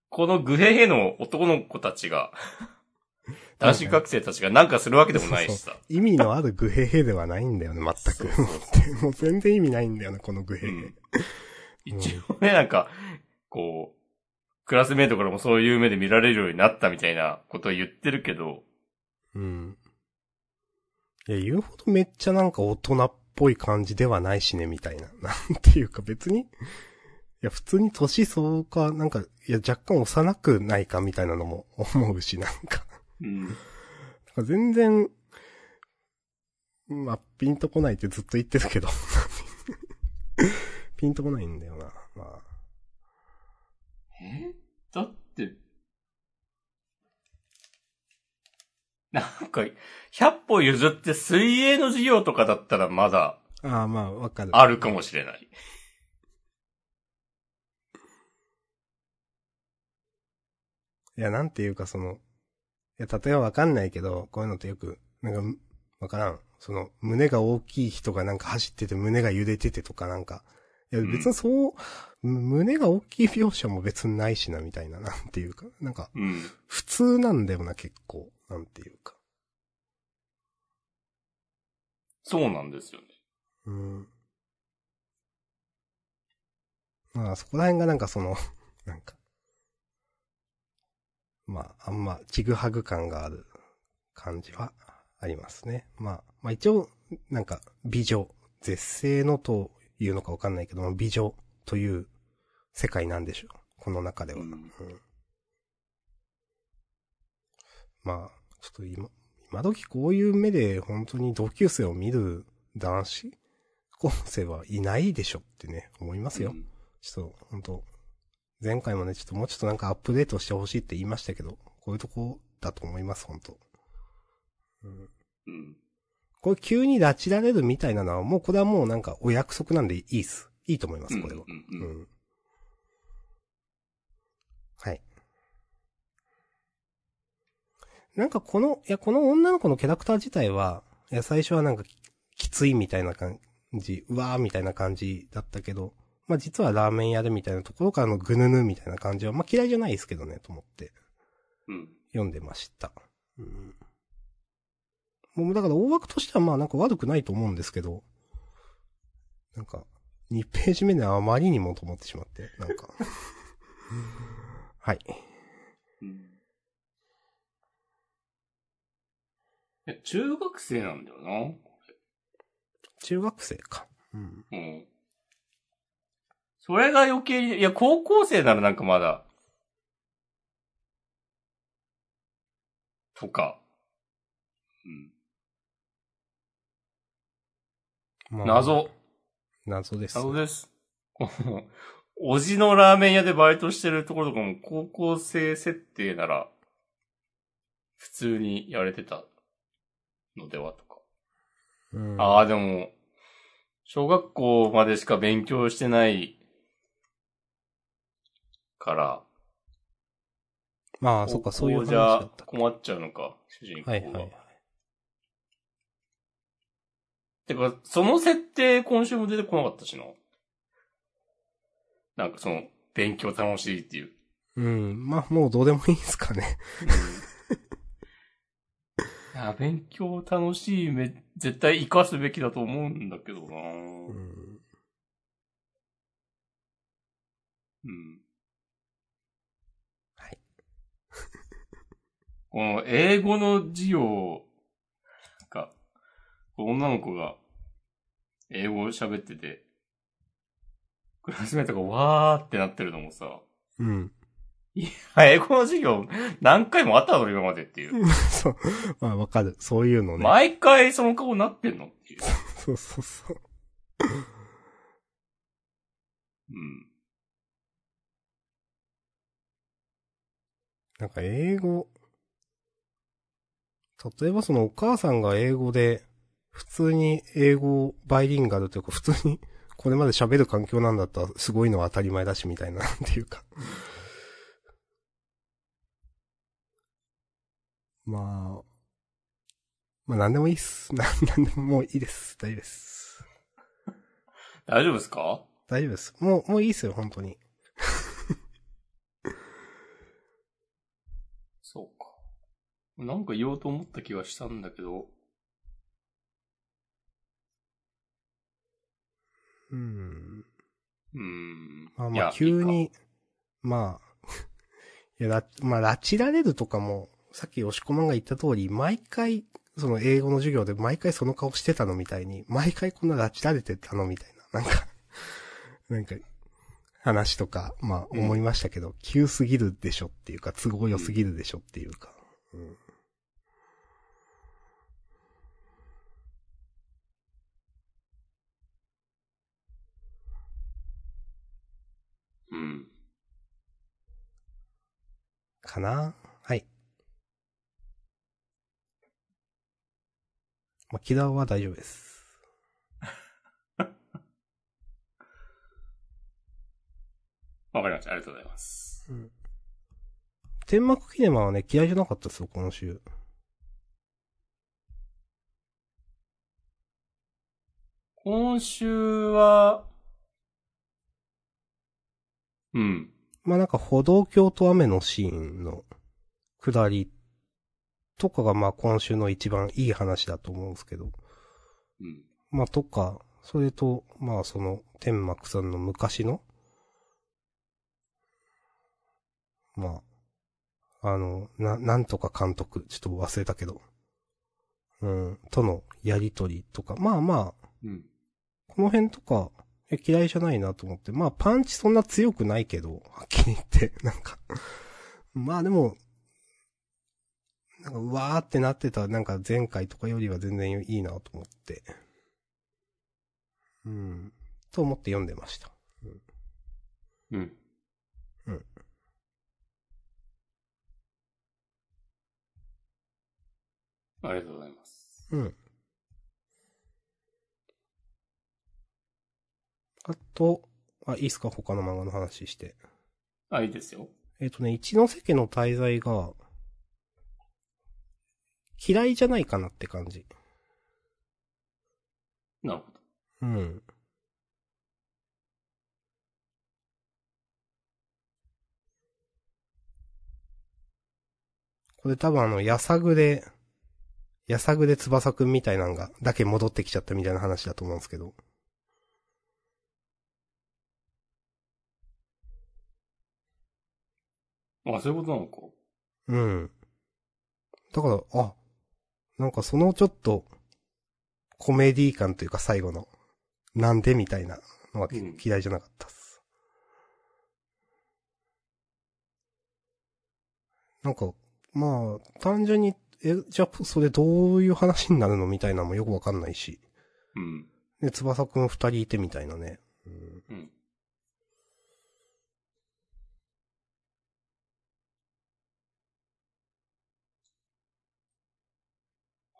このグヘヘの男の子たちが、男子学生たちがなんかするわけでもないしさ。意味のあるグヘヘではないんだよね、全く。そうそうそ もう全然意味ないんだよね、このグヘヘ。うん一応ね、なんか、こう、クラスメイトからもそういう目で見られるようになったみたいなことを言ってるけど、うん。いや、言うほどめっちゃなんか大人っぽい感じではないしね、みたいな。なんていうか別に、いや、普通に年相応か、なんか、いや、若干幼くないかみたいなのも思うし、なんか。うん。なんか全然、まあ、ピンとこないってずっと言ってるけど。ピンとこないんだよな。まあ。え？だって、なんか、100歩譲って水泳の授業とかだったらまだああ、まあ、わかる。あるかもしれない。いや、なんていうかその、いや、例えばわかんないけど、こういうのってよく、なんか、わからん。その、胸が大きい人がなんか走ってて胸が揺れててとかなんか、いや、別にそう、胸が大きい描写も別にないしな、みたいな、なんていうか、なんか、うん。普通なんだよな、結構。なんていうか。そうなんですよね。うん。まあ、そこら辺がなんかその、なんか、まあ、あんま、ちぐはぐ感がある感じはありますね。まあ、まあ一応、なんか、美女、絶世のというのかわかんないけども、美女という世界なんでしょう。この中では。うんうんまあ、ちょっと今、今時こういう目で本当に同級生を見る男子高生はいないでしょってね、思いますよ。うんちょっと、本当前回もね、ちょっともうちょっとなんかアップデートしてほしいって言いましたけど、こういうとこだと思います、本当うん。うん。これ急に拉致られるみたいなのは、もうこれはもうなんかお約束なんでいいっす。いいと思います、これは。うんうんうんうん。はい。なんかこの、いや、この女の子のキャラクター自体は、いや、最初はなんかききついみたいな感じ、うわーみたいな感じだったけど、まあ実はラーメン屋でみたいなところからのぐぬぬみたいな感じは、まあ嫌いじゃないですけどね、と思ってうん。読んでました。うん。もうだから大枠としてはまあなんか悪くないと思うんですけど、なんか、2ページ目であまりにもと思ってしまって、なんか。はい。うんや中学生なんだよな。中学生か。うん。うん。それが余計に、いや、高校生ならなんかまだ、とか。うん。まあ謎。謎です。謎です。おじのラーメン屋でバイトしてるところとかも高校生設定なら、普通にやれてたのではとか。うん、ああ、でも、小学校までしか勉強してないから、まあ、そっか、そういう話だった。困っちゃうのか、主人公が。はいはいはい。てか、その設定今週も出てこなかったしな。なんかその、勉強楽しいっていう。うん。まあ、もうどうでもいいですかね。いや、勉強楽しいめ、絶対活かすべきだと思うんだけどなうん。うん。はい。この英語の授業が、女の子が英語を喋ってて、クラスメートがわーってなってるのもさ、うん。あ英語の授業何回もあったの今までっていう。そう。まあ、わかる。そういうのね。毎回その顔なってんの？っていう。そうそうそう。うん。なんか英語、例えばそのお母さんが英語で、普通に英語バイリンガルというか、普通に これまで喋る環境なんだったらすごいのは当たり前だしみたいな、なんていうか。まあ、まあなんでもいいっす。な なんでももういいです。大丈夫です。大丈夫ですか？大丈夫です。もう、もういいっすよ、本当に。そうか。なんか言おうと思った気がしたんだけど、うん。うーん。まあまあ、急。いいに、まあ、いや、ら、まあ、拉致られるとかも、さっき押し込まんが言った通り、毎回、その英語の授業で毎回その顔してたのみたいに、毎回こんな拉致られてたのみたいな、なんか、なんか、話とか、まあうん思いましたけど、急すぎるでしょっていうか、都合良すぎるでしょっていうか。うんうん。かな？はい。まあ、キラーは大丈夫です。わかりました。ありがとうございます。天幕キネマはね、嫌いじゃなかったですよ、今週。今週は、うん。まあなんか歩道橋と雨のシーンの下りとかがまあ今週の一番いい話だと思うんですけど。うん。まあとか、それと、まあその天幕さんの昔の、まあ、あの、な、なんとか監督、ちょっと忘れたけど、うん、とのやりとりとか、まあまあ、うん。この辺とか、え嫌いじゃないなと思って。まあ、パンチそんな強くないけど、はっきり言って、なんか。まあでも、なんか、うわーってなってた、なんか前回とかよりは全然いいなと思って。うん。と思って読んでました。うん。うん。ありがとうございます。うん。あと、あ、いいっすか？他の漫画の話して。あ、いいですよ。えっ、とね、一ノ瀬家の滞在が、嫌いじゃないかなって感じ。なるほど。うん。これ多分あの、やさぐれ、やさぐれ翼くんみたいなのが、だけ戻ってきちゃったみたいな話だと思うんですけど。あ、そういうことなのか。うん。だから、あ、なんかそのちょっと、コメディ感というか最後の、なんでみたいなのはうん嫌いじゃなかったっす。なんか、まあ、単純に、え、じゃあ、それどういう話になるのみたいなのもよくわかんないし。うん。で、翼くん二人いてみたいなね。うん。うん。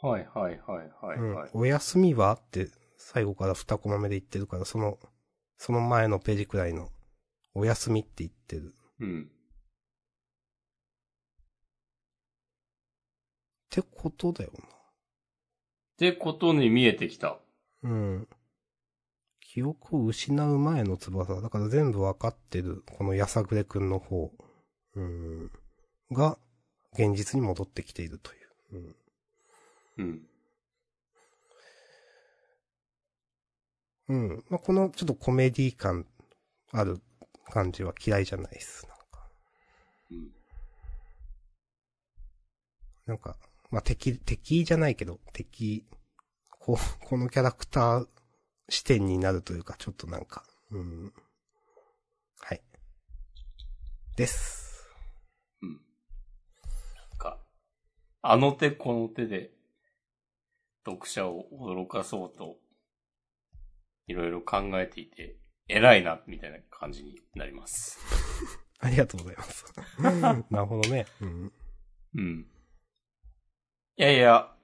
はいはいはいはいはい。うん、お休みはって、最後から二コマ目で言ってるから、その、その前のページくらいの、お休みって言ってる。うん。ってことだよってことに見えてきた。な。うん。記憶を失う前の翼。だから全部わかってる、このやさぐれくんの方。うん。が、現実に戻ってきているという。うん。うん。うん。まあ、このちょっとコメディ感ある感じは嫌いじゃないです。なんか。うん。なんか、まあ、敵、敵じゃないけど、敵、こう、このキャラクター視点になるというか、ちょっとなんか、うん。はい。です。うん。なんか、あの手この手で、読者を驚かそうと、いろいろ考えていて、偉いな、みたいな感じになります。ありがとうございます。なるほどね。うん。うん。いやいや、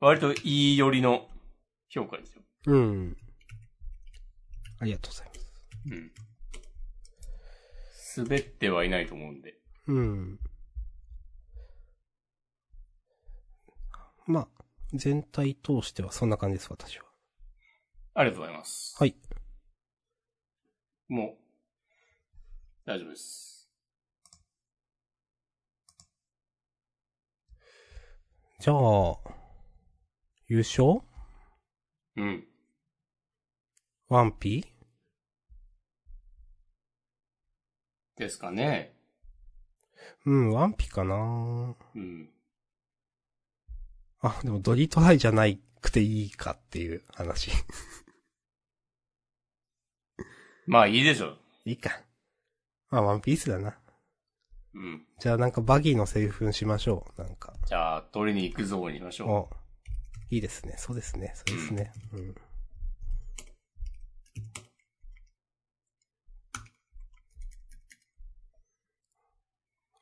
割といい寄りの評価ですよ。うん。ありがとうございます。うん。滑ってはいないと思うんで。うん。まあ、全体通してはそんな感じです、私は。ありがとうございます。はい。もう、大丈夫です。じゃあ、優勝？うん。ワンピ？ですかね。うん、ワンピかなうん。あ、でもドリトライじゃないくていいかっていう話。まあいいでしょ。いいか。まあ、ワンピースだな。うん。じゃあなんかバギーのセリフにしましょう。なんか。じゃあ、取りに行くぞにしましょおいいですね。そうですね。そうですね。うん。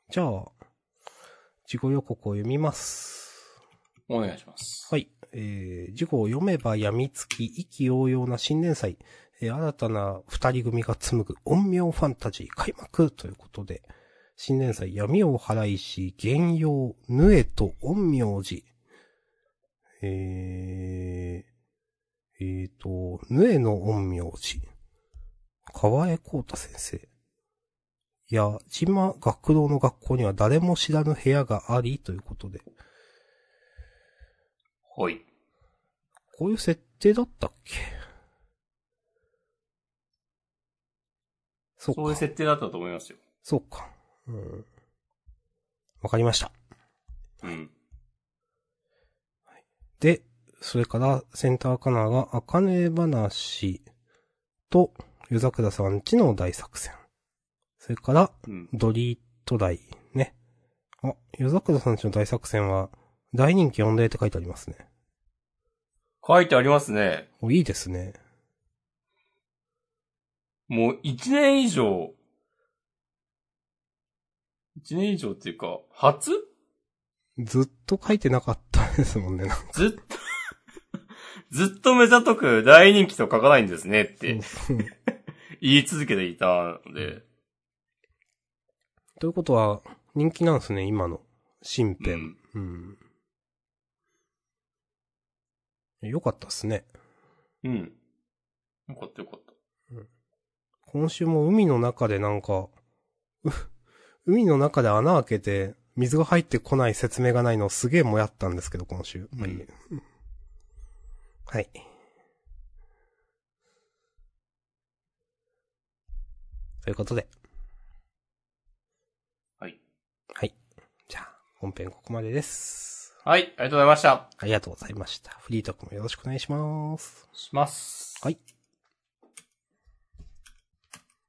じゃあ、事後予告を読みます。お願いします。はい。えー、事後を読めば病みつき、意気揚々な新年祭、えー新たな二人組が紡ぐ陰陽ファンタジー開幕ということで、新年祭闇を払いし、玄陽、ヌエと陰陽師。えー、えーと、ヌエの陰陽師。川江光太先生。矢島学童の学校には誰も知らぬ部屋があり、ということで。ほい。こういう設定だったっけ？そうか。そういう設定だったと思いますよ。そうか。うん。わかりました。うん。で、それから、センターカナーが、あかね話と、夜桜さんちの大作戦。それから、うん。ドリートダイね。あ、夜桜さんちの大作戦は、大人気御礼って書いてありますね。書いてありますね。お、いいですね。もう一年以上、一年以上っていうか、初？ずっと書いてなかったですもんね。なんかずっと、ずっと目ざとく大人気と書かないんですねって言い続けていたので、ということは、人気なんですね、今の。新う編。ん。うん。よかったっすね。うん。よかったよかった。今週も海の中でなんか、う海の中で穴開けて、水が入ってこない説明がないのすげえもやったんですけど、今週。まあいいやはい。ということで。はい。はい。じゃあ、本編ここまでです。はい、ありがとうございました。ありがとうございました。フリートークもよろしくお願いします。します。はい。